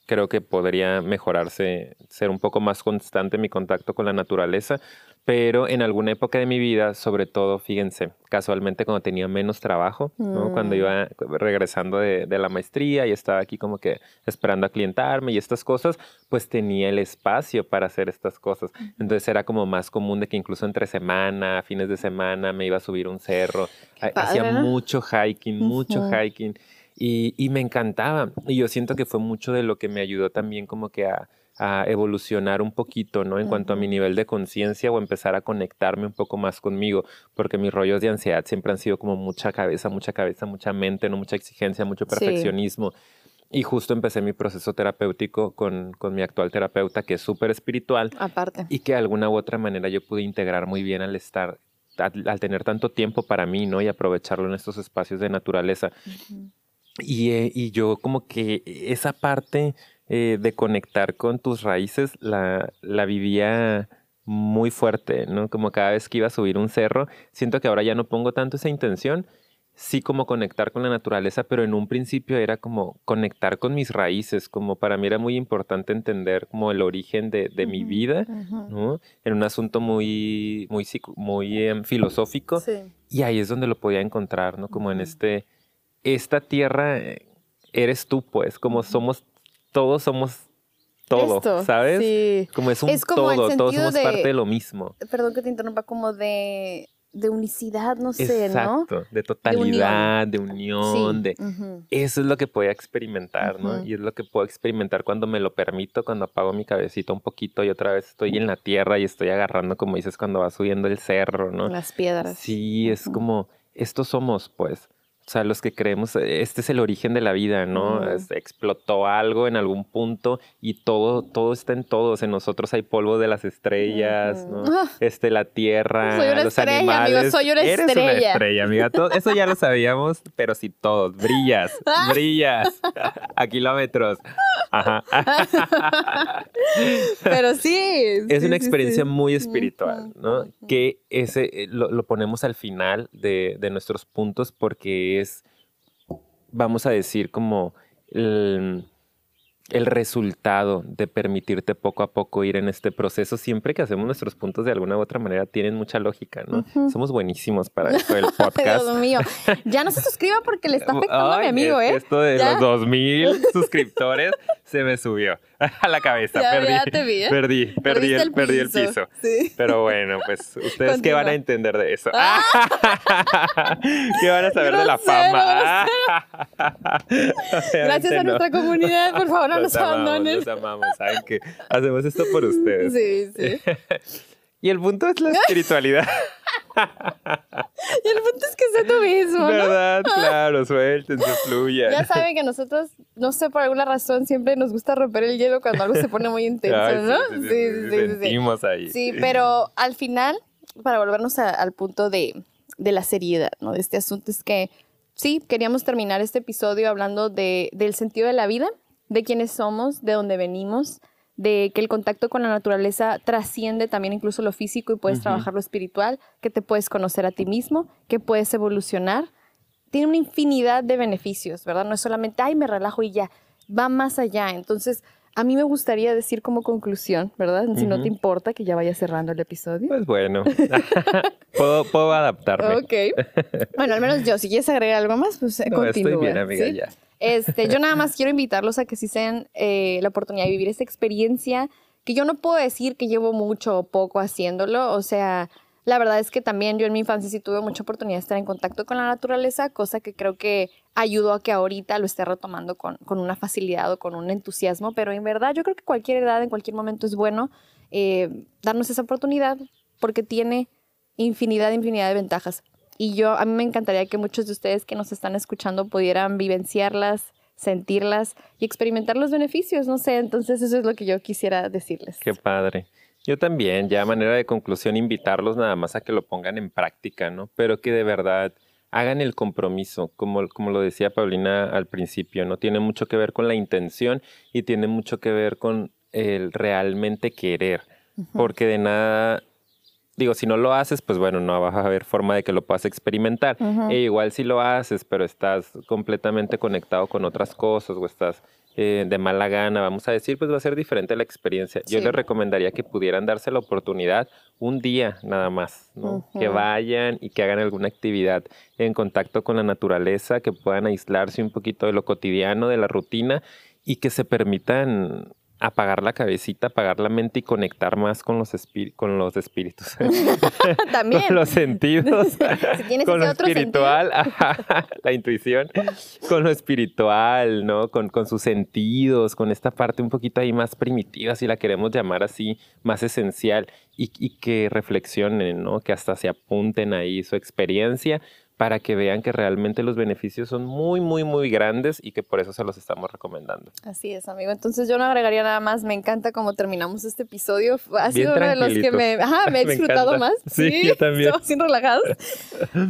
creo que podría mejorarse, ser un poco más constante mi contacto con la naturaleza, pero en alguna época de mi vida, sobre todo, fíjense, casualmente cuando tenía menos trabajo, cuando mm. iba regresando de, la maestría y estaba aquí como que esperando a clientarme y estas cosas, pues tenía el espacio para hacer estas cosas. Entonces era como más común de que incluso entre semana, fines de semana, me iba a subir un cerro, hacía mucho hiking, mucho hiking. Y, y, me encantaba. Y yo siento que fue mucho de lo que me ayudó también como que a, a evolucionar un poquito, ¿no? En cuanto a mi nivel de conciencia o empezar a conectarme un poco más conmigo, porque mis rollos de ansiedad siempre han sido como mucha cabeza, mucha cabeza, mucha mente, ¿no? Mucha exigencia, mucho perfeccionismo. Y justo empecé mi proceso terapéutico con, con mi actual terapeuta, que es súper espiritual. Aparte. Y que de alguna u otra manera yo pude integrar muy bien al estar, al, tener tanto tiempo para mí, ¿no? Y aprovecharlo en estos espacios de naturaleza. Y, eh, y, yo como que esa parte eh, de conectar con tus raíces la, la vivía muy fuerte, ¿no? Como cada vez que iba a subir un cerro, siento que ahora ya no pongo tanto esa intención, sí como conectar con la naturaleza, pero en un principio era como conectar con mis raíces, como para mí era muy importante entender como el origen de, de mi vida, ¿no? En un asunto muy, muy, muy em, filosófico. Sí. Y ahí es donde lo podía encontrar, ¿no? Como en este, esta tierra eres tú, pues, como somos, todos somos todo, ¿sabes? Sí. Como es un todo, todos somos parte de lo mismo. Perdón que te interrumpa, como de de unicidad, no sé, ¿no? Exacto, de totalidad, de unión, de, eso es lo que puedo experimentar, ¿no? Y es lo que puedo experimentar cuando me lo permito, cuando apago mi cabecita un poquito y otra vez estoy en la tierra y estoy agarrando, como dices, cuando va subiendo el cerro, ¿no? Las piedras. Sí, es como, estos somos, pues. O sea, los que creemos, este es el origen de la vida, ¿no? explotó algo en algún punto y todo, todo está en todos. En nosotros hay polvo de las estrellas, ¿no? Ah. *laughs* Este, la tierra, soy una los estrella, animales. Amigo, soy una Eres estrella. una estrella, amiga. eso ya lo sabíamos, pero sí todos. Brillas, *laughs* brillas a kilómetros. Ajá. *laughs* pero sí. Es una experiencia muy espiritual, ¿no? Que ese eh, lo, ponemos al final de, de nuestros puntos porque es, vamos a decir, como el, resultado de permitirte poco a poco ir en este proceso, siempre que hacemos nuestros puntos de alguna u otra manera, tienen mucha lógica, ¿no? Somos buenísimos para *laughs* esto del podcast. Dios mío, ya no se suscriba porque le está afectando a mi amigo, ¿eh? Esto de los 2000 *laughs* suscriptores se me subió *laughs* a la cabeza. perdí, ¿eh? perdí, perdí, el, perdí el piso. Pero bueno, pues *laughs* ustedes qué van a entender de eso. Ah. *laughs* ¿Qué van a saber de la fama? Gracias a nuestra comunidad, por favor, no nos, abandonen. Nos amamos, saben que hacemos esto por ustedes. Sí, sí. y el punto es la espiritualidad. *laughs* y el punto es que sea tú mismo. ¿Verdad? *laughs* Claro, suéltense, fluyan. Ya saben que nosotros, no sé, por alguna razón, siempre nos gusta romper el hielo cuando algo se pone muy *laughs* intenso, ¿no? Sí, sí, sí. Sentimos ahí. Sí, pero al final, para volvernos al punto de, de, la seriedad, ¿no? De este asunto, es que sí, queríamos terminar este episodio hablando de, del sentido de la vida, de quiénes somos, de dónde venimos de que el contacto con la naturaleza trasciende también incluso lo físico y puedes trabajar lo espiritual, que te puedes conocer a ti mismo, que puedes evolucionar. Tiene una infinidad de beneficios, ¿verdad? No es solamente, ay, me relajo y ya, va más allá. Entonces, a mí me gustaría decir como conclusión, ¿verdad? Si no te importa que ya vaya cerrando el episodio. Pues bueno, *laughs* puedo, puedo, adaptarme. Ok. Bueno, al menos yo, si quieres agregar algo más, pues no, continúa. Estoy bien, amiga, ya. Este, yo nada más quiero invitarlos a que si sean eh, la oportunidad de vivir esta experiencia, que yo no puedo decir que llevo mucho o poco haciéndolo, o sea, la verdad es que también yo en mi infancia sí tuve mucha oportunidad de estar en contacto con la naturaleza, cosa que creo que ayudó a que ahorita lo esté retomando con, una facilidad o con un entusiasmo, pero en verdad yo creo que cualquier edad, en cualquier momento es bueno eh, darnos esa oportunidad porque tiene infinidad, infinidad de ventajas. Y yo, a mí me encantaría que muchos de ustedes que nos están escuchando pudieran vivenciarlas, sentirlas y experimentar los beneficios, no sé, entonces eso es lo que yo quisiera decirles. Qué padre. Yo también, ya a manera de conclusión, invitarlos nada más a que lo pongan en práctica, ¿no? Pero que de verdad hagan el compromiso, como, como lo decía Paulina al principio, ¿no? Tiene mucho que ver con la intención y tiene mucho que ver con el realmente querer, porque de nada digo, si no lo haces, pues bueno, no vas a haber forma de que lo puedas experimentar. E igual si lo haces, pero estás completamente conectado con otras cosas o estás eh, de mala gana, vamos a decir, pues va a ser diferente la experiencia. Yo les recomendaría que pudieran darse la oportunidad un día nada más, ¿no? Que vayan y que hagan alguna actividad en contacto con la naturaleza, que puedan aislarse un poquito de lo cotidiano, de la rutina y que se permitan apagar la cabecita, apagar la mente y conectar más con los, con los espíritus. *laughs* También. con los sentidos. *laughs* si tienes con lo espiritual, la intuición, con lo espiritual, ¿no? Con, con sus sentidos, con esta parte un poquito ahí más primitiva, si la queremos llamar así, más esencial, y, y que reflexionen, ¿no? Que hasta se apunten ahí su experiencia para que vean que realmente los beneficios son muy, muy, muy grandes y que por eso se los estamos recomendando. Así es, amigo. Entonces yo no agregaría nada más. Me encanta cómo terminamos este episodio. Ha sido uno de los que me, ajá, me *laughs* he disfrutado más. Sí, yo también. Estamos bien relajados. *laughs*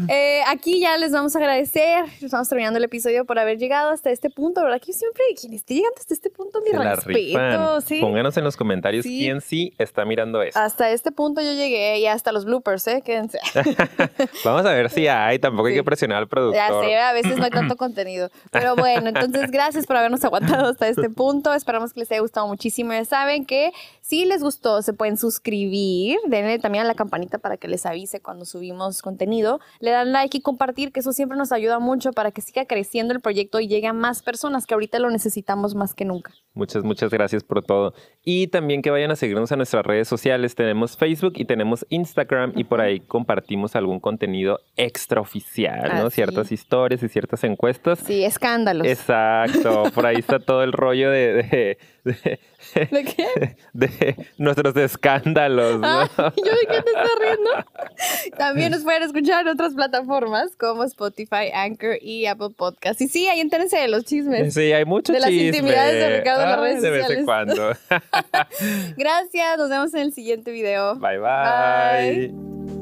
Eh, aquí ya les vamos a agradecer. Estamos terminando el episodio por haber llegado hasta este punto. ¿Verdad que siempre quien esté llegando hasta este punto, mi respeto. ¿sí? Pónganos en los comentarios quién sí está mirando esto. Hasta este punto yo llegué y hasta los bloopers, ¿eh? Quédense. *laughs* vamos a ver si hay. Tampoco hay que presionar al productor. Ya sé, a veces no hay tanto *clears throat* contenido. Pero bueno, entonces gracias por habernos aguantado hasta este *laughs* punto. Esperamos que les haya gustado muchísimo. Ya saben que si les gustó, se pueden suscribir. Denle también a la campanita para que les avise cuando subimos contenido. Le dan like y compartir, que eso siempre nos ayuda mucho para que siga creciendo el proyecto y llegue a más personas que ahorita lo necesitamos más que nunca. Muchas, muchas gracias por todo. Y también que vayan a seguirnos a nuestras redes sociales. Tenemos Facebook y tenemos Instagram y por ahí compartimos algún contenido extraoficial ¿no? Ciertas historias y ciertas encuestas. Sí, escándalos. Exacto, por ahí está todo el rollo de... ¿De, de, qué? De nuestros escándalos, ¿no? ¿Yo de qué te estás riendo? También nos pueden escuchar en otras plataformas como Spotify, Anchor y Apple Podcasts. Y sí, ahí entérense de los chismes. Sí, hay mucho De las intimidades de Ricardo en las redes de sociales. vez en cuando. *laughs* Gracias, nos vemos en el siguiente video. bye. bye. Bye.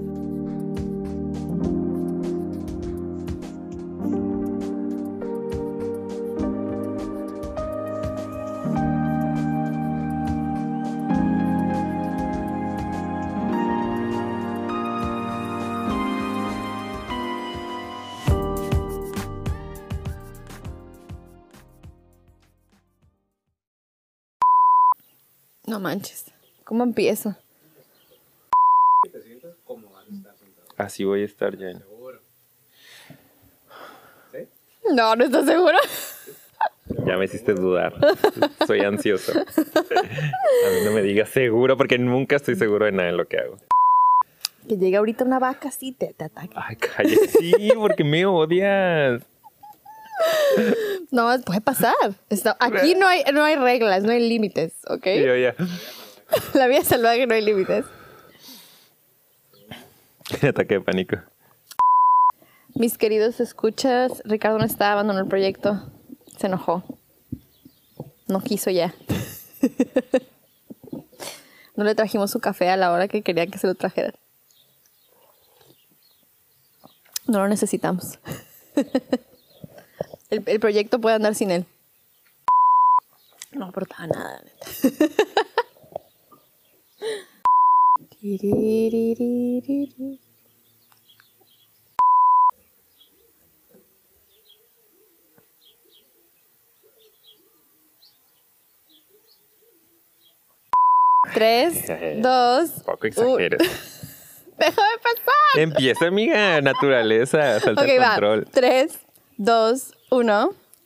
No manches. ¿Cómo empiezo? Así voy a estar, ya. No, no estás seguro. Ya me hiciste dudar. Soy ansioso. A mí no me digas seguro porque nunca estoy seguro de nada en lo que hago. Que llegue ahorita una vaca así te, te ataque. Ay, cállate. Sí, porque me odias. No, puede pasar. Está- aquí no hay, no hay reglas, no hay límites, ¿ok? Yo ya. *laughs* La vida salvaje no hay límites. *laughs* Ataque de pánico. Mis queridos escuchas, Ricardo no está, abandonó el proyecto. Se enojó. No quiso ya. *laughs* No le trajimos su café a la hora que quería que se lo trajeran. No lo necesitamos. El, el proyecto puede andar sin él. No aportaba nada, neta. Tres, *laughs* dos, Poco exageres. *laughs* déjame pasar. Empieza, amiga. Naturaleza. Salta Ok, el va. control. Tres, dos, uno.